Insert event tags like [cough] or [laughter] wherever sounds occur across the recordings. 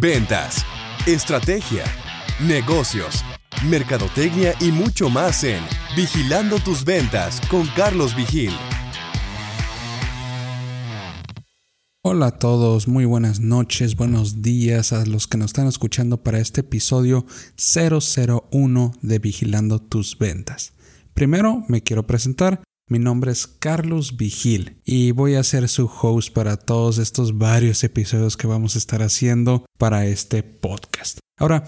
ventas, estrategia, negocios, mercadotecnia y mucho más en Vigilando tus ventas con Carlos Vigil. Hola a todos, muy buenas noches, buenos días a los que nos están escuchando para este episodio 001 de Vigilando tus ventas. Primero me quiero presentar, mi nombre es Carlos Vigil y voy a ser su host para todos estos varios episodios que vamos a estar haciendo para este podcast. Ahora,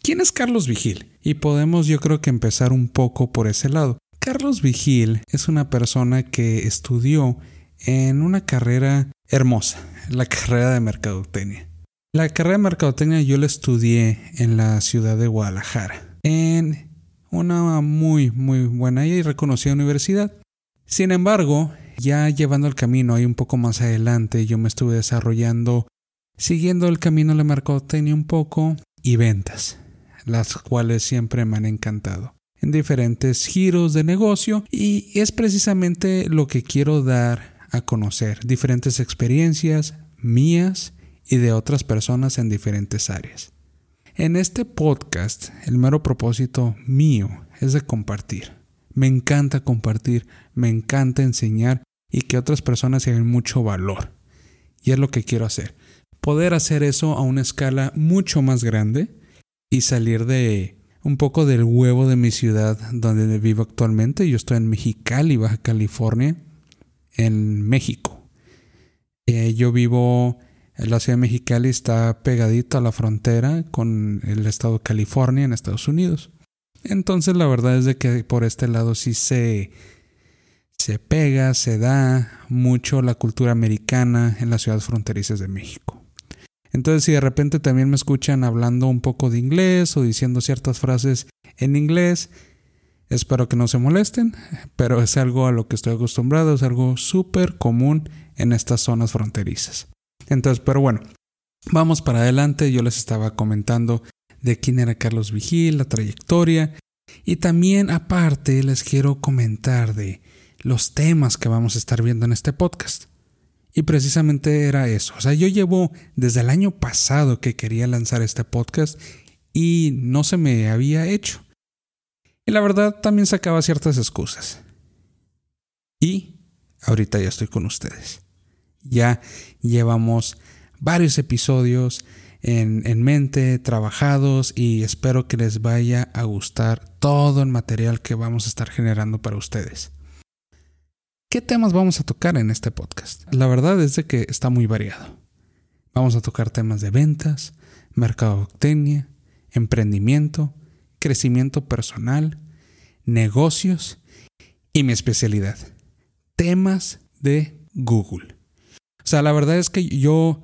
¿quién es Carlos Vigil? Y podemos yo creo que empezar un poco por ese lado. Carlos Vigil es una persona que estudió en una carrera hermosa, [laughs] la carrera de mercadotecnia. La carrera de mercadotecnia yo la estudié en la ciudad de Guadalajara, en una muy, muy buena y reconocida universidad. Sin embargo, ya llevando el camino ahí un poco más adelante, yo me estuve desarrollando siguiendo el camino la mercadotecnia un poco y ventas, las cuales siempre me han encantado en diferentes giros de negocio y es precisamente lo que quiero dar a conocer, diferentes experiencias mías y de otras personas en diferentes áreas. En este podcast, el mero propósito mío es de compartir me encanta compartir, me encanta enseñar y que otras personas se mucho valor. Y es lo que quiero hacer. Poder hacer eso a una escala mucho más grande y salir de un poco del huevo de mi ciudad donde vivo actualmente. Yo estoy en Mexicali, Baja California, en México. Eh, yo vivo en la ciudad de Mexicali, está pegadito a la frontera con el estado de California en Estados Unidos. Entonces la verdad es de que por este lado sí se, se pega, se da mucho la cultura americana en las ciudades fronterizas de México. Entonces si de repente también me escuchan hablando un poco de inglés o diciendo ciertas frases en inglés, espero que no se molesten, pero es algo a lo que estoy acostumbrado, es algo súper común en estas zonas fronterizas. Entonces, pero bueno, vamos para adelante, yo les estaba comentando de quién era Carlos Vigil, la trayectoria. Y también aparte les quiero comentar de los temas que vamos a estar viendo en este podcast. Y precisamente era eso. O sea, yo llevo desde el año pasado que quería lanzar este podcast y no se me había hecho. Y la verdad también sacaba ciertas excusas. Y ahorita ya estoy con ustedes. Ya llevamos varios episodios, en, mente, trabajados y espero que les vaya a gustar todo el material que vamos a estar generando para ustedes. ¿Qué temas vamos a tocar en este podcast? La verdad es de que está muy variado. Vamos a tocar temas de ventas, mercadotecnia, emprendimiento, crecimiento personal, negocios y mi especialidad, temas de Google. O sea, la verdad es que yo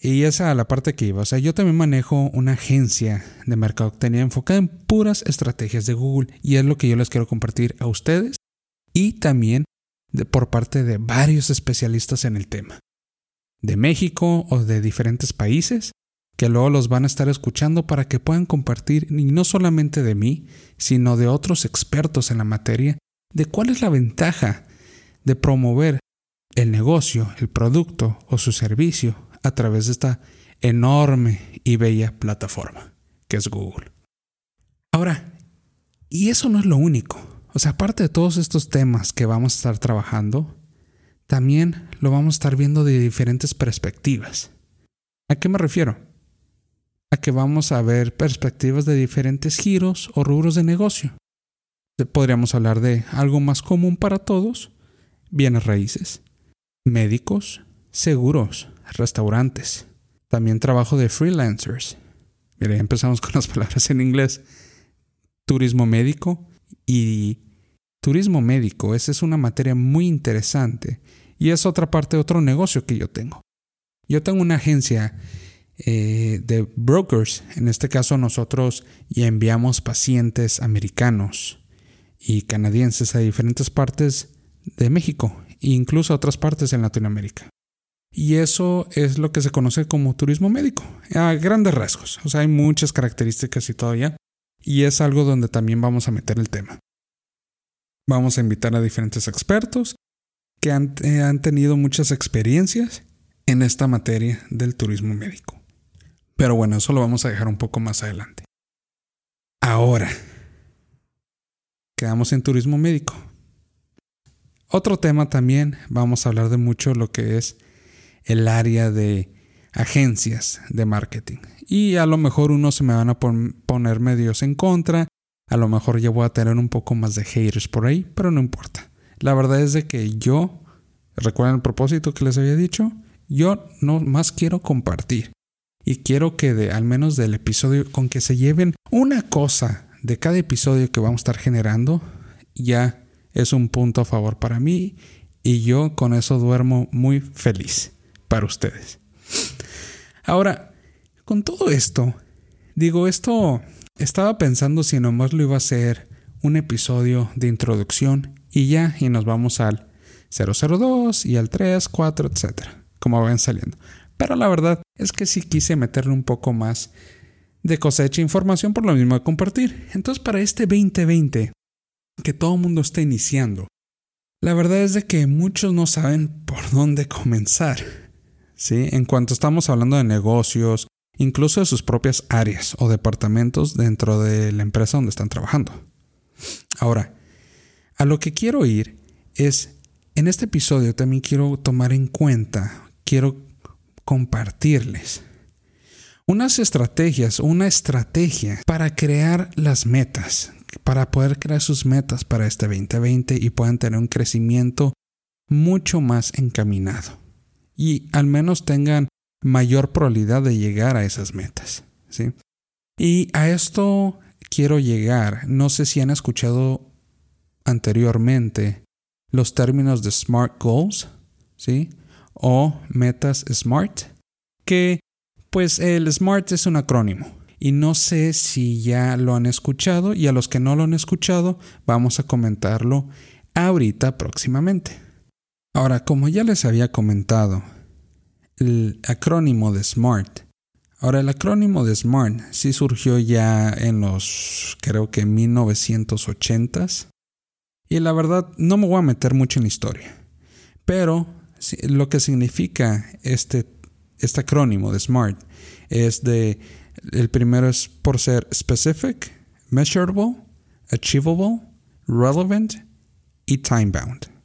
y esa la parte que iba. O sea, yo también manejo una agencia de mercadotecnia enfocada en puras estrategias de Google. Y es lo que yo les quiero compartir a ustedes y también por parte de varios especialistas en el tema. De México o de diferentes países que luego los van a estar escuchando para que puedan compartir, y no solamente de mí, sino de otros expertos en la materia, de cuál es la ventaja de promover el negocio, el producto o su servicio a través de esta enorme y bella plataforma que es Google. Ahora, y eso no es lo único. O sea, aparte de todos estos temas que vamos a estar trabajando, también lo vamos a estar viendo de diferentes perspectivas. ¿A qué me refiero? A que vamos a ver perspectivas de diferentes giros o rubros de negocio. Podríamos hablar de algo más común para todos, bienes raíces, médicos, seguros, restaurantes. También trabajo de freelancers. Mira, empezamos [laughs] con las palabras en inglés. Turismo médico y turismo médico. Esa es una materia muy interesante y es otra parte otro negocio que yo tengo. Yo tengo una agencia eh, de brokers. En este caso nosotros ya enviamos pacientes americanos y canadienses a diferentes partes de México e incluso a otras partes en Latinoamérica. Y eso es lo que se conoce como turismo médico, a grandes rasgos. O sea, hay muchas características y todo ya. Y es algo donde también vamos a meter el tema. Vamos a invitar a diferentes expertos que han, eh, tenido muchas experiencias en esta materia del turismo médico. Pero bueno, eso lo vamos a dejar un poco más adelante. Ahora, quedamos en turismo médico. Otro tema también, vamos a hablar de mucho lo que es el área de agencias de marketing. Y a lo mejor unos se me van a poner medios en contra, a lo mejor ya voy a tener un poco más de haters por ahí, pero no importa. La verdad es de que yo, recuerden el propósito que les había dicho, yo no más quiero compartir. Y quiero que de, al menos del episodio, con que se lleven una cosa de cada episodio que vamos a estar generando, ya es un punto a favor para mí y yo con eso duermo muy feliz para ustedes. Ahora, con todo esto, digo, esto estaba pensando si nomás lo iba a hacer un episodio de introducción y ya, y nos vamos al 002 y al 3, 4, etcétera, como vayan saliendo. Pero la verdad es que sí quise meterle un poco más de cosecha e información por lo mismo de compartir. Entonces, para este 2020, que todo el mundo está iniciando, la verdad es de que muchos no saben por dónde comenzar. ¿sí? En cuanto estamos hablando de negocios, incluso de sus propias áreas o departamentos dentro de la empresa donde están trabajando. Ahora, a lo que quiero ir es, en este episodio también quiero tomar en cuenta, quiero compartirles unas estrategias, una estrategia para crear las metas, para poder crear sus metas para este 2020 y puedan tener un crecimiento mucho más encaminado y al menos tengan mayor probabilidad de llegar a esas metas. ¿sí? Y a esto quiero llegar. No sé si han escuchado anteriormente los términos de SMART Goals, ¿sí? O metas SMART, que pues el SMART es un acrónimo. Y no sé si ya lo han escuchado y a los que no lo han escuchado vamos a comentarlo ahorita próximamente. Ahora, como ya les había comentado, el acrónimo de SMART. Ahora, el acrónimo de SMART sí surgió ya en los, creo que 1980s. Y la verdad, no me voy a meter mucho en la historia. Pero lo que significa este, este acrónimo de SMART es de, el primero es por ser specific, measurable, achievable, relevant y time bound.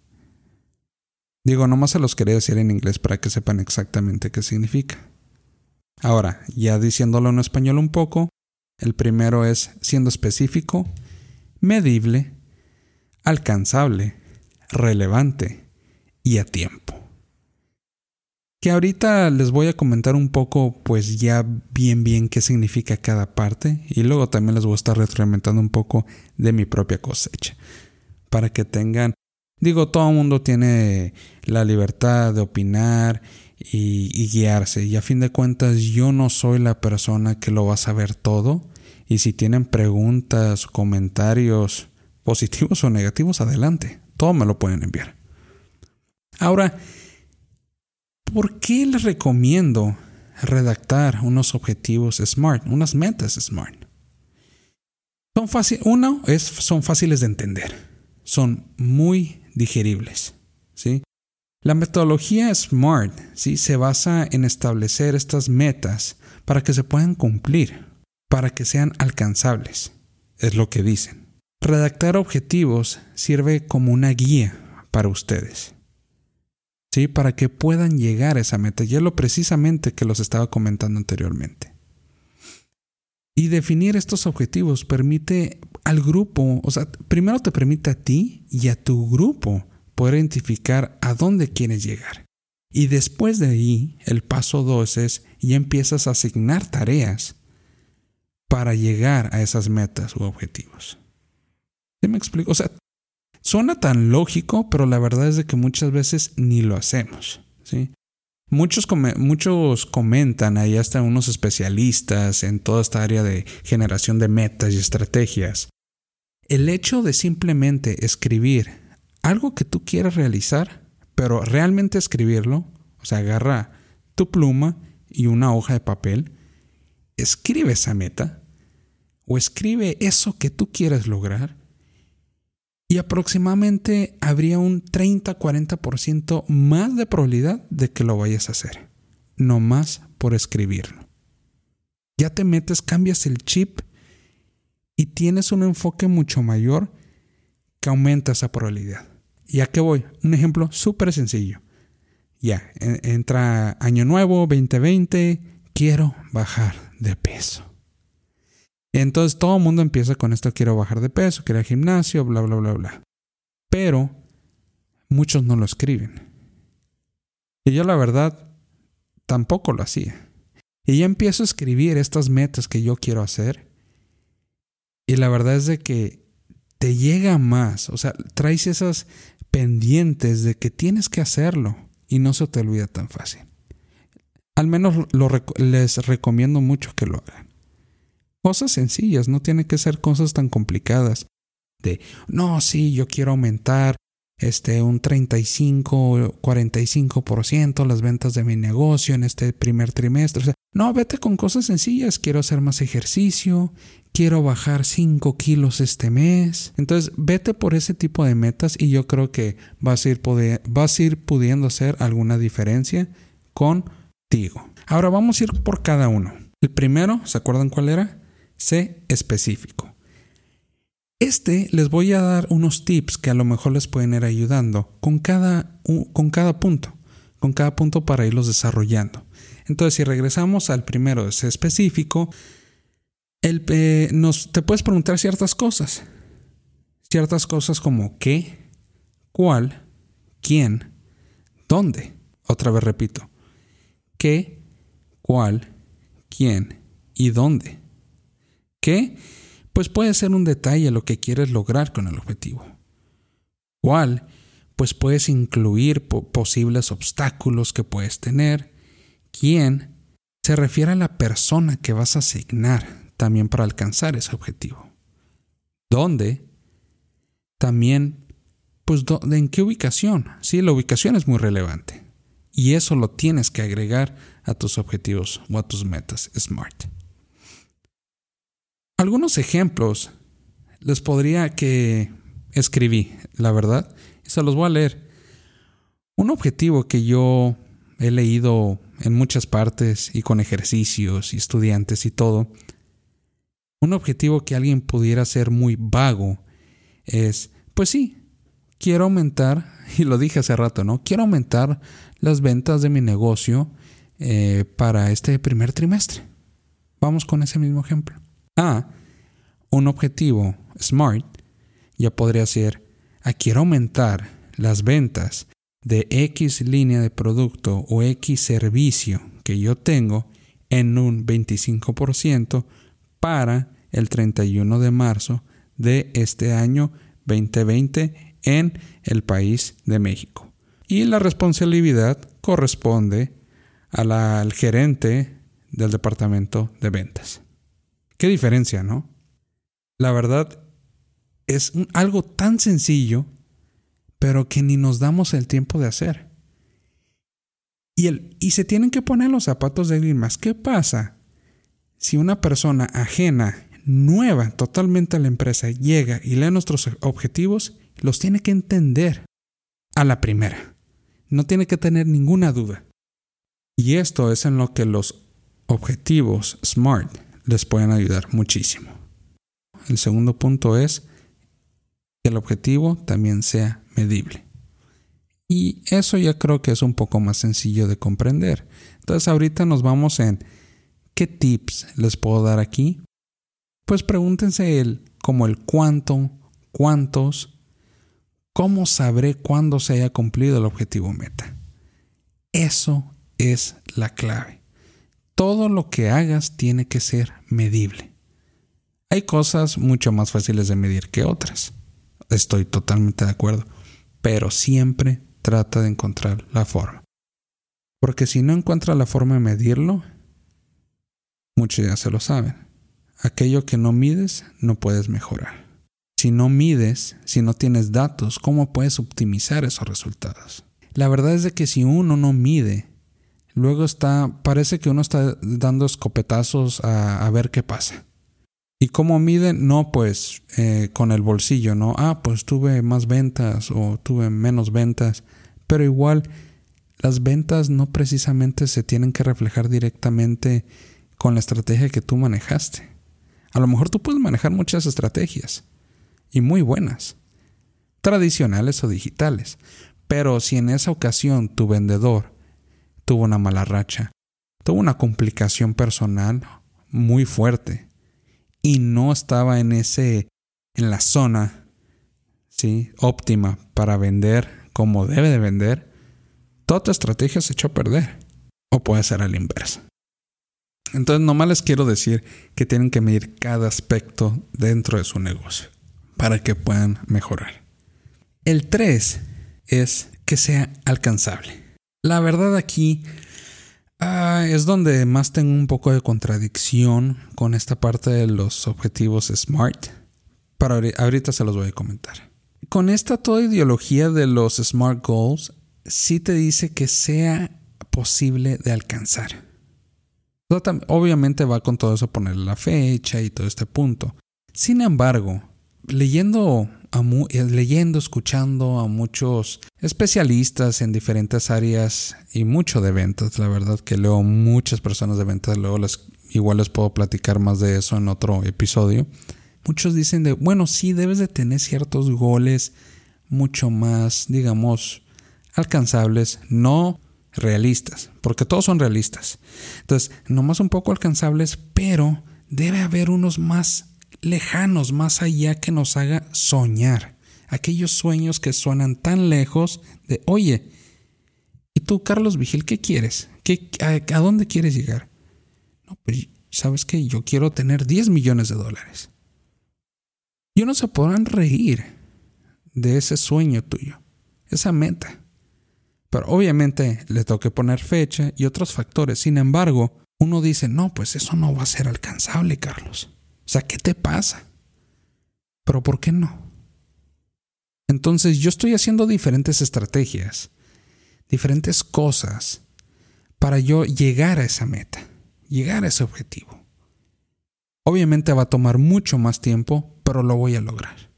Digo, nomás se los quería decir en inglés para que sepan exactamente qué significa. Ahora, ya diciéndolo en español un poco, el primero es siendo específico, medible, alcanzable, relevante y a tiempo. Que ahorita les voy a comentar un poco, pues ya bien bien qué significa cada parte y luego también les voy a estar retroalimentando un poco de mi propia cosecha para que tengan Digo, todo el mundo tiene la libertad de opinar y, guiarse. Y a fin de cuentas, yo no soy la persona que lo va a saber todo. Y si tienen preguntas, comentarios positivos o negativos, adelante. Todo me lo pueden enviar. Ahora, ¿por qué les recomiendo redactar unos objetivos SMART, unas metas SMART? Son fáciles, uno es, son fáciles de entender. Son muy digeribles. ¿sí? La metodología SMART ¿sí? se basa en establecer estas metas para que se puedan cumplir, para que sean alcanzables, es lo que dicen. Redactar objetivos sirve como una guía para ustedes. ¿Sí? Para que puedan llegar a esa meta. Y es lo precisamente que los estaba comentando anteriormente. Y definir estos objetivos permite al grupo, o sea, primero te permite a ti y a tu grupo poder identificar a dónde quieres llegar. Y después de ahí, el paso dos es ya empiezas a asignar tareas para llegar a esas metas u objetivos. ¿Sí me explico? O sea, suena tan lógico, pero la verdad es de que muchas veces ni lo hacemos. ¿sí? Muchos, muchos comentan, ahí hasta unos especialistas en toda esta área de generación de metas y estrategias. El hecho de simplemente escribir algo que tú quieras realizar, pero realmente escribirlo, o sea, agarra tu pluma y una hoja de papel, escribe esa meta o escribe eso que tú quieres lograr y aproximadamente habría un 30-40% más de probabilidad de que lo vayas a hacer, no más por escribirlo. Ya te metes, cambias el chip y tienes un enfoque mucho mayor que aumenta esa probabilidad. ¿Y a qué voy? Un ejemplo súper sencillo. Ya, entra año nuevo, 2020, quiero bajar de peso. Entonces todo el mundo empieza con esto, quiero bajar de peso, quiero ir al gimnasio, bla, bla, bla, bla. Pero muchos no lo escriben. Y yo la verdad tampoco lo hacía. Y ya empiezo a escribir estas metas que yo quiero hacer. Y la verdad es de que te llega más, o sea, traes esas pendientes de que tienes que hacerlo y no se te olvida tan fácil. Al menos les recomiendo mucho que lo hagan. Cosas sencillas, no tienen que ser cosas tan complicadas. De, no, sí, yo quiero aumentar este, un 35, 45% las ventas de mi negocio en este primer trimestre. no, vete con cosas sencillas. Quiero hacer más ejercicio, quiero bajar 5 kilos este mes. Entonces, vete por ese tipo de metas y yo creo que vas a ir pudiendo hacer alguna diferencia contigo. Ahora vamos a ir por cada uno. El primero, ¿se acuerdan cuál era? Sé específico. Este les voy a dar unos tips que a lo mejor les pueden ir ayudando con cada, con cada punto, con cada punto para irlos desarrollando. Entonces, si regresamos al primero de sé específico, el, nos, te puedes preguntar ciertas cosas. Ciertas cosas como qué, cuál, quién, dónde. Otra vez repito. ¿Qué, cuál, quién y dónde? ¿Qué? Pues puede ser un detalle lo que quieres lograr con el objetivo. ¿Cuál? Pues puedes incluir posibles obstáculos que puedes tener. ¿Quién? Se refiere a la persona que vas a asignar también para alcanzar ese objetivo. ¿Dónde? También, pues, ¿en qué ubicación? Sí, la ubicación es muy relevante. Y eso lo tienes que agregar a tus objetivos o a tus metas SMART. Algunos ejemplos les podría que escribí, la verdad, y se los voy a leer. Un objetivo que yo he leído en muchas partes y con ejercicios y estudiantes y todo, un objetivo que alguien pudiera ser muy vago es, pues sí, quiero aumentar, [laughs] y lo dije hace rato, ¿no? Quiero aumentar las ventas de mi negocio eh, para este primer trimestre. Vamos con ese mismo ejemplo. Ah, un objetivo SMART ya podría ser, a quiero aumentar las ventas de X línea de producto o X servicio que yo tengo en un 25% para el 31 de marzo de este año 2020 en el país de México. Y la responsabilidad corresponde al gerente del departamento de ventas. Qué diferencia, ¿no? La verdad es algo tan sencillo, pero que ni nos damos el tiempo de hacer. Y, el, y se tienen que poner los zapatos de alguien más. ¿Qué pasa si una persona ajena, nueva totalmente a la empresa, llega y lee nuestros objetivos? Los tiene que entender a la primera. No tiene que tener ninguna duda. Y esto es en lo que los objetivos SMART les pueden ayudar muchísimo. El segundo punto es que el objetivo también sea medible. Y eso ya creo que es un poco más sencillo de comprender. Entonces ahorita nos vamos en qué tips les puedo dar aquí. Pues pregúntense el como el cuánto, cuántos, cómo sabré cuándo se haya cumplido el objetivo meta. Eso es la clave. Todo lo que hagas tiene que ser medible. Hay cosas mucho más fáciles de medir que otras. Estoy totalmente de acuerdo. Pero siempre trata de encontrar la forma. Porque si no encuentras la forma de medirlo, muchos ya se lo saben. Aquello que no mides, no puedes mejorar. Si no mides, si no tienes datos, ¿cómo puedes optimizar esos resultados? La verdad es de que si uno no mide, luego está, parece que uno está dando escopetazos a, ver qué pasa. ¿Y cómo miden? No, pues eh, con el bolsillo, ¿no? Ah, pues tuve más ventas o tuve menos ventas. Pero igual, las ventas no precisamente se tienen que reflejar directamente con la estrategia que tú manejaste. A lo mejor tú puedes manejar muchas estrategias y muy buenas, tradicionales o digitales, pero si en esa ocasión tu vendedor tuvo una mala racha, tuvo una complicación personal muy fuerte y no estaba en ese en la zona ¿sí? óptima para vender como debe de vender, toda tu estrategia se echó a perder. O puede ser a la inversa. Entonces, nomás les quiero decir que tienen que medir cada aspecto dentro de su negocio para que puedan mejorar. El 3 es que sea alcanzable. La verdad aquí ah, es donde más tengo un poco de contradicción con esta parte de los objetivos SMART. Para ahorita se los voy a comentar con esta toda ideología de los SMART Goals, sí te dice que sea posible de alcanzar. Obviamente va con todo eso poner la fecha y todo este punto. Sin embargo, leyendo, eh, leyendo, escuchando a muchos especialistas en diferentes áreas y mucho de ventas, la verdad que leo muchas personas de ventas, luego igual les puedo platicar más de eso en otro episodio. Muchos dicen de, bueno, sí, debes de tener ciertos goles mucho más, digamos, alcanzables, no realistas, porque todos son realistas. Entonces, nomás un poco alcanzables, pero debe haber unos más lejanos, más allá que nos haga soñar. Aquellos sueños que suenan tan lejos de, oye, ¿y tú, Carlos Vigil, qué quieres? ¿Qué, a, dónde quieres llegar? No, pues, ¿sabes que Yo quiero tener 10 millones de dólares. Y no se podrán reír de ese sueño tuyo, esa meta. Pero obviamente le toque poner fecha y otros factores. Sin embargo, uno dice, no, pues eso no va a ser alcanzable, Carlos. Sea, ¿qué te pasa? Pero ¿por qué no? Entonces yo estoy haciendo diferentes estrategias, diferentes cosas para yo llegar a esa meta, llegar a ese objetivo. Obviamente va a tomar mucho más tiempo, pero lo voy a lograr.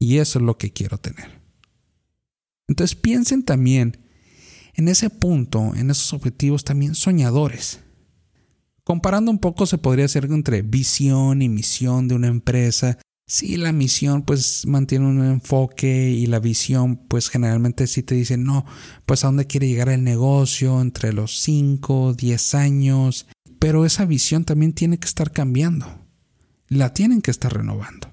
Y eso es lo que quiero tener. Entonces piensen también en ese punto, en esos objetivos también soñadores. Comparando un poco se podría hacer entre visión y misión de una empresa. Si la misión pues mantiene un enfoque y la visión pues generalmente sí te dice no, pues a dónde quiere llegar el negocio entre los 5, 10 años, pero esa visión también tiene que estar cambiando. La tienen que estar renovando.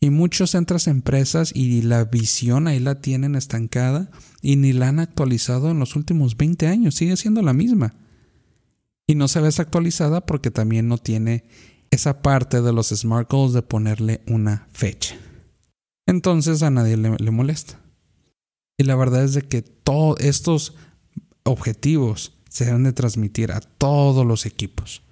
Y muchos entras empresas y la visión ahí la tienen estancada y ni la han actualizado en los últimos 20 años. Sigue siendo la misma. Y no se ve actualizada porque también no tiene esa parte de los SMART Goals de ponerle una fecha. Entonces a nadie le, le molesta. Y la verdad es de que todos estos objetivos se deben de transmitir a todos los equipos.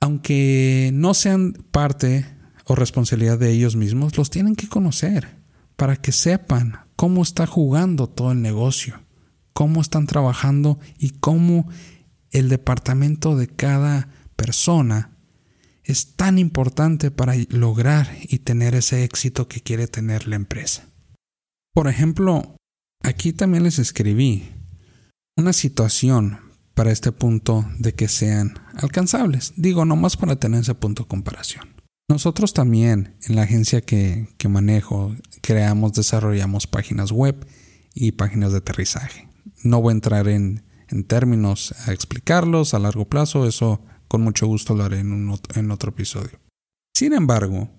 Aunque no sean parte o responsabilidad de ellos mismos, los tienen que conocer para que sepan cómo está jugando todo el negocio, cómo están trabajando y cómo el departamento de cada persona es tan importante para lograr y tener ese éxito que quiere tener la empresa. Por ejemplo, aquí también les escribí una situación para este punto de que sean alcanzables. Digo, nomás para tener ese punto de comparación. Nosotros también en la agencia que, manejo creamos, desarrollamos páginas web y páginas de aterrizaje. No voy a entrar en, términos a explicarlos a largo plazo, eso con mucho gusto lo haré en, en otro episodio. Sin embargo,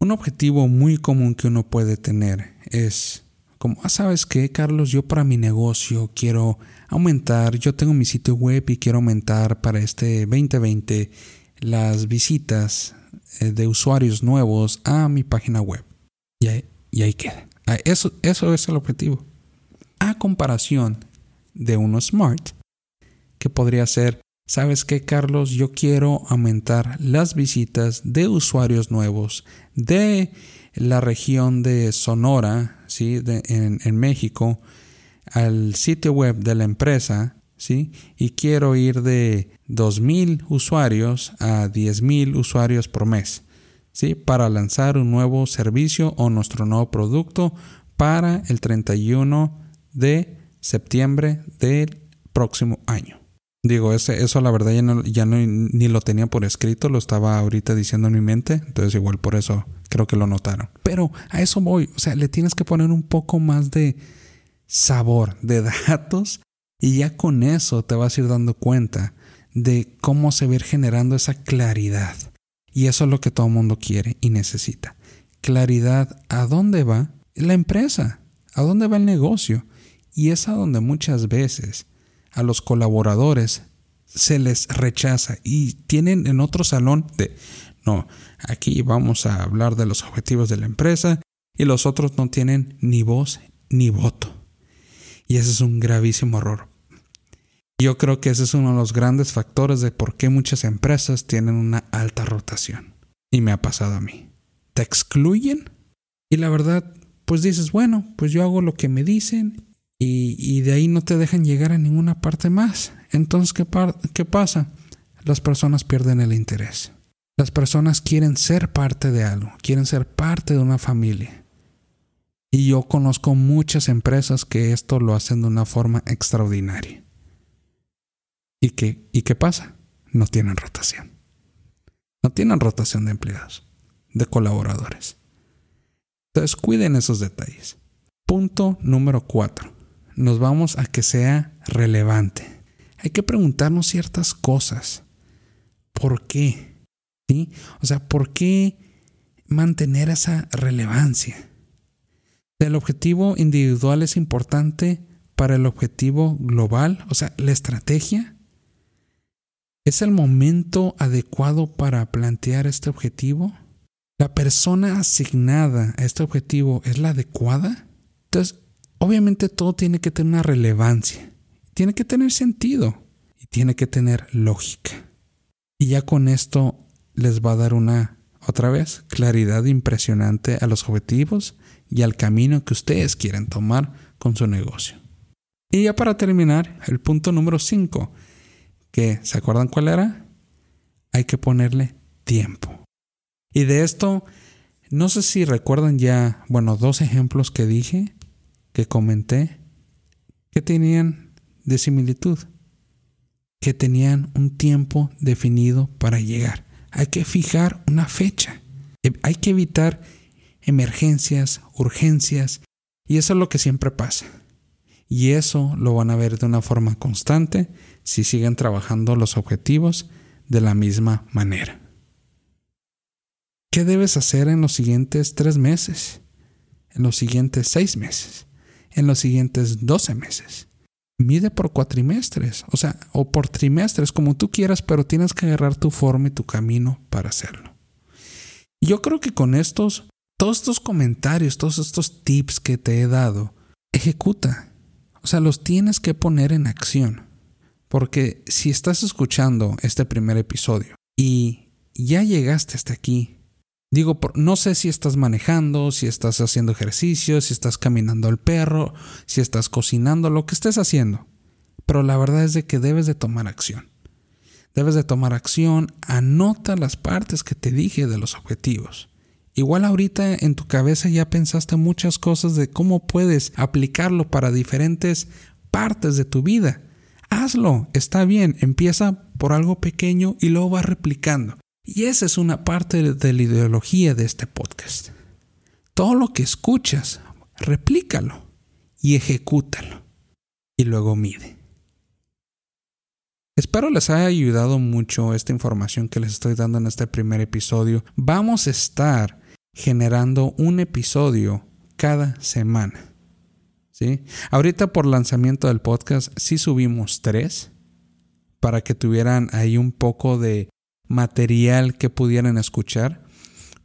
un objetivo muy común que uno puede tener es como, ah, ¿sabes qué, Carlos? Yo para mi negocio quiero aumentar, yo tengo mi sitio web y quiero aumentar para este 2020 las visitas eh, de usuarios nuevos a mi página web. Y ahí, y ahí queda. Ah, eso, eso es el objetivo. A comparación de uno smart, que podría ser, ¿sabes qué, Carlos? Yo quiero aumentar las visitas de usuarios nuevos de la región de Sonora, ¿sí? en, México, al sitio web de la empresa, ¿sí? y quiero ir de 2.000 usuarios a 10.000 usuarios por mes, ¿sí? para lanzar un nuevo servicio o nuestro nuevo producto para el 31 de septiembre del próximo año. Digo, ese, eso la verdad ya, no, ya no, ni lo tenía por escrito, lo estaba ahorita diciendo en mi mente, entonces igual por eso creo que lo notaron. Pero a eso voy, o sea, le tienes que poner un poco más de sabor, de [laughs] datos, y ya con eso te vas a ir dando cuenta de cómo se va a ir generando esa claridad. Y eso es lo que todo mundo quiere y necesita. Claridad a dónde va la empresa, a dónde va el negocio. Y es a donde muchas veces a los colaboradores se les rechaza y tienen en otro salón de, no, aquí vamos a hablar de los objetivos de la empresa y los otros no tienen ni voz ni voto. Y ese es un gravísimo error. Yo creo que ese es uno de los grandes factores de por qué muchas empresas tienen una alta rotación. Y me ha pasado a mí. Te excluyen y la verdad, pues dices, bueno, pues yo hago lo que me dicen y, de ahí no te dejan llegar a ninguna parte más. Entonces, ¿qué, ¿qué pasa? Las personas pierden el interés. Las personas quieren ser parte de algo, quieren ser parte de una familia. Y yo conozco muchas empresas que esto lo hacen de una forma extraordinaria. ¿Y qué, ¿Y qué pasa? No tienen rotación. No tienen rotación de empleados, de colaboradores. Entonces cuiden esos detalles. Punto número cuatro. Nos vamos a que sea relevante. Hay que preguntarnos ciertas cosas. ¿Por qué? ¿Sí? O sea, ¿por qué mantener esa relevancia? El objetivo individual es importante para el objetivo global, o sea, la estrategia. ¿Es el momento adecuado para plantear este objetivo? ¿La persona asignada a este objetivo es la adecuada? Entonces, obviamente todo tiene que tener una relevancia, tiene que tener sentido y tiene que tener lógica. Y ya con esto les va a dar una, otra vez, claridad impresionante a los objetivos y al camino que ustedes quieren tomar con su negocio. Y ya para terminar, el punto número 5, que ¿se acuerdan cuál era? Hay que ponerle tiempo. Y de esto, no sé si recuerdan ya, bueno, dos ejemplos que dije, que comenté, que tenían de similitud, que tenían un tiempo definido para llegar. Hay que fijar una fecha. Hay que evitar emergencias, urgencias, y eso es lo que siempre pasa. Y eso lo van a ver de una forma constante si siguen trabajando los objetivos de la misma manera. ¿Qué debes hacer en los siguientes tres meses? En los siguientes seis meses? En los siguientes doce meses? Mide por cuatrimestres, o sea, o por trimestres, como tú quieras, pero tienes que agarrar tu forma y tu camino para hacerlo. yo creo que con estos todos estos comentarios, todos estos tips que te he dado, ejecuta. O sea, los tienes que poner en acción. Porque si estás escuchando este primer episodio y ya llegaste hasta aquí, digo, no sé si estás manejando, si estás haciendo ejercicio, si estás caminando al perro, si estás cocinando, lo que estés haciendo. Pero la verdad es de que debes de tomar acción. Debes de tomar acción, anota las partes que te dije de los objetivos. Igual ahorita en tu cabeza ya pensaste muchas cosas de cómo puedes aplicarlo para diferentes partes de tu vida. Hazlo, está bien, empieza por algo pequeño y luego va replicando. Y esa es una parte de la ideología de este podcast. Todo lo que escuchas, replícalo y ejecútalo. Y luego mide. Espero les haya ayudado mucho esta información que les estoy dando en este primer episodio. Vamos a estar generando un episodio cada semana. ¿sí? Ahorita por lanzamiento del podcast sí subimos tres para que tuvieran ahí un poco de material que pudieran escuchar.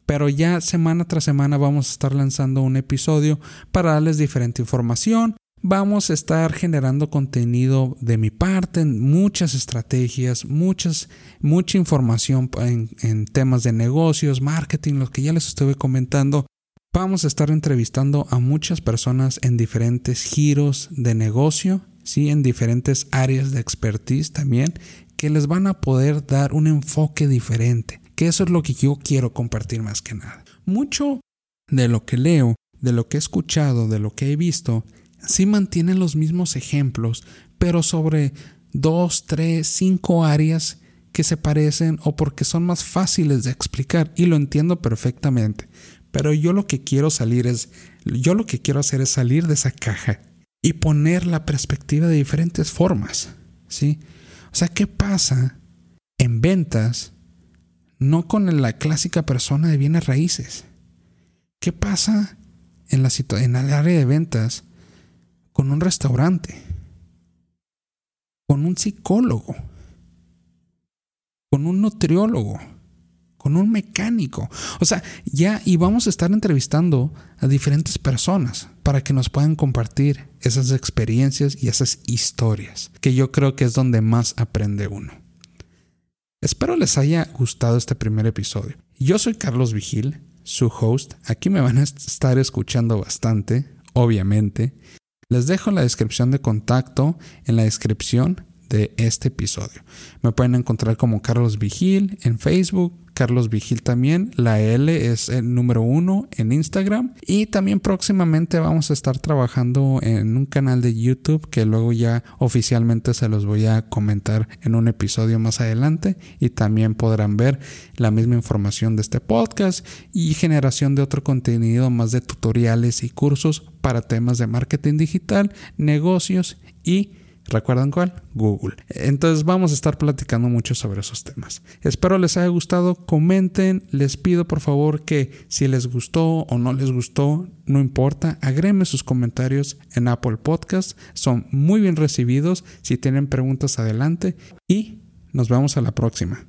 Pero ya semana tras semana vamos a estar lanzando un episodio para darles diferente información, vamos a estar generando contenido de mi parte, muchas estrategias, muchas, mucha información en, en, temas de negocios, marketing, lo que ya les estuve comentando. Vamos a estar entrevistando a muchas personas en diferentes giros de negocio, ¿sí? en diferentes áreas de expertise también, que les van a poder dar un enfoque diferente, que eso es lo que yo quiero compartir más que nada. Mucho de lo que leo, de lo que he escuchado, de lo que he visto, sí mantienen los mismos ejemplos, pero sobre dos, tres, cinco áreas que se parecen o porque son más fáciles de explicar y lo entiendo perfectamente. Pero yo lo que quiero salir es, yo lo que quiero hacer es salir de esa caja y poner la perspectiva de diferentes formas, ¿sí? O sea, ¿qué pasa en ventas no con la clásica persona de bienes raíces? ¿Qué pasa en, la en el área de ventas con un restaurante? Con un psicólogo? con un nutriólogo, con un mecánico. O sea, ya y vamos a estar entrevistando a diferentes personas para que nos puedan compartir esas experiencias y esas historias, que yo creo que es donde más aprende uno. Espero les haya gustado este primer episodio. Yo soy Carlos Vigil, su host. Aquí me van a estar escuchando bastante, obviamente. Les dejo la descripción de contacto en la descripción de este episodio. Me pueden encontrar como Carlos Vigil en Facebook, Carlos Vigil también. La L es el número uno en Instagram. Y también próximamente vamos a estar trabajando en un canal de YouTube que luego ya oficialmente se los voy a comentar en un episodio más adelante. Y también podrán ver la misma información de este podcast y generación de otro contenido más de tutoriales y cursos para temas de marketing digital, negocios y ¿Recuerdan cuál? Google. Entonces vamos a estar platicando mucho sobre esos temas. Espero les haya gustado. Comenten. Les pido por favor que si les gustó o no les gustó, no importa. Agrémenme sus comentarios en Apple Podcast. Son muy bien recibidos. Si tienen preguntas, adelante. Y nos vemos a la próxima.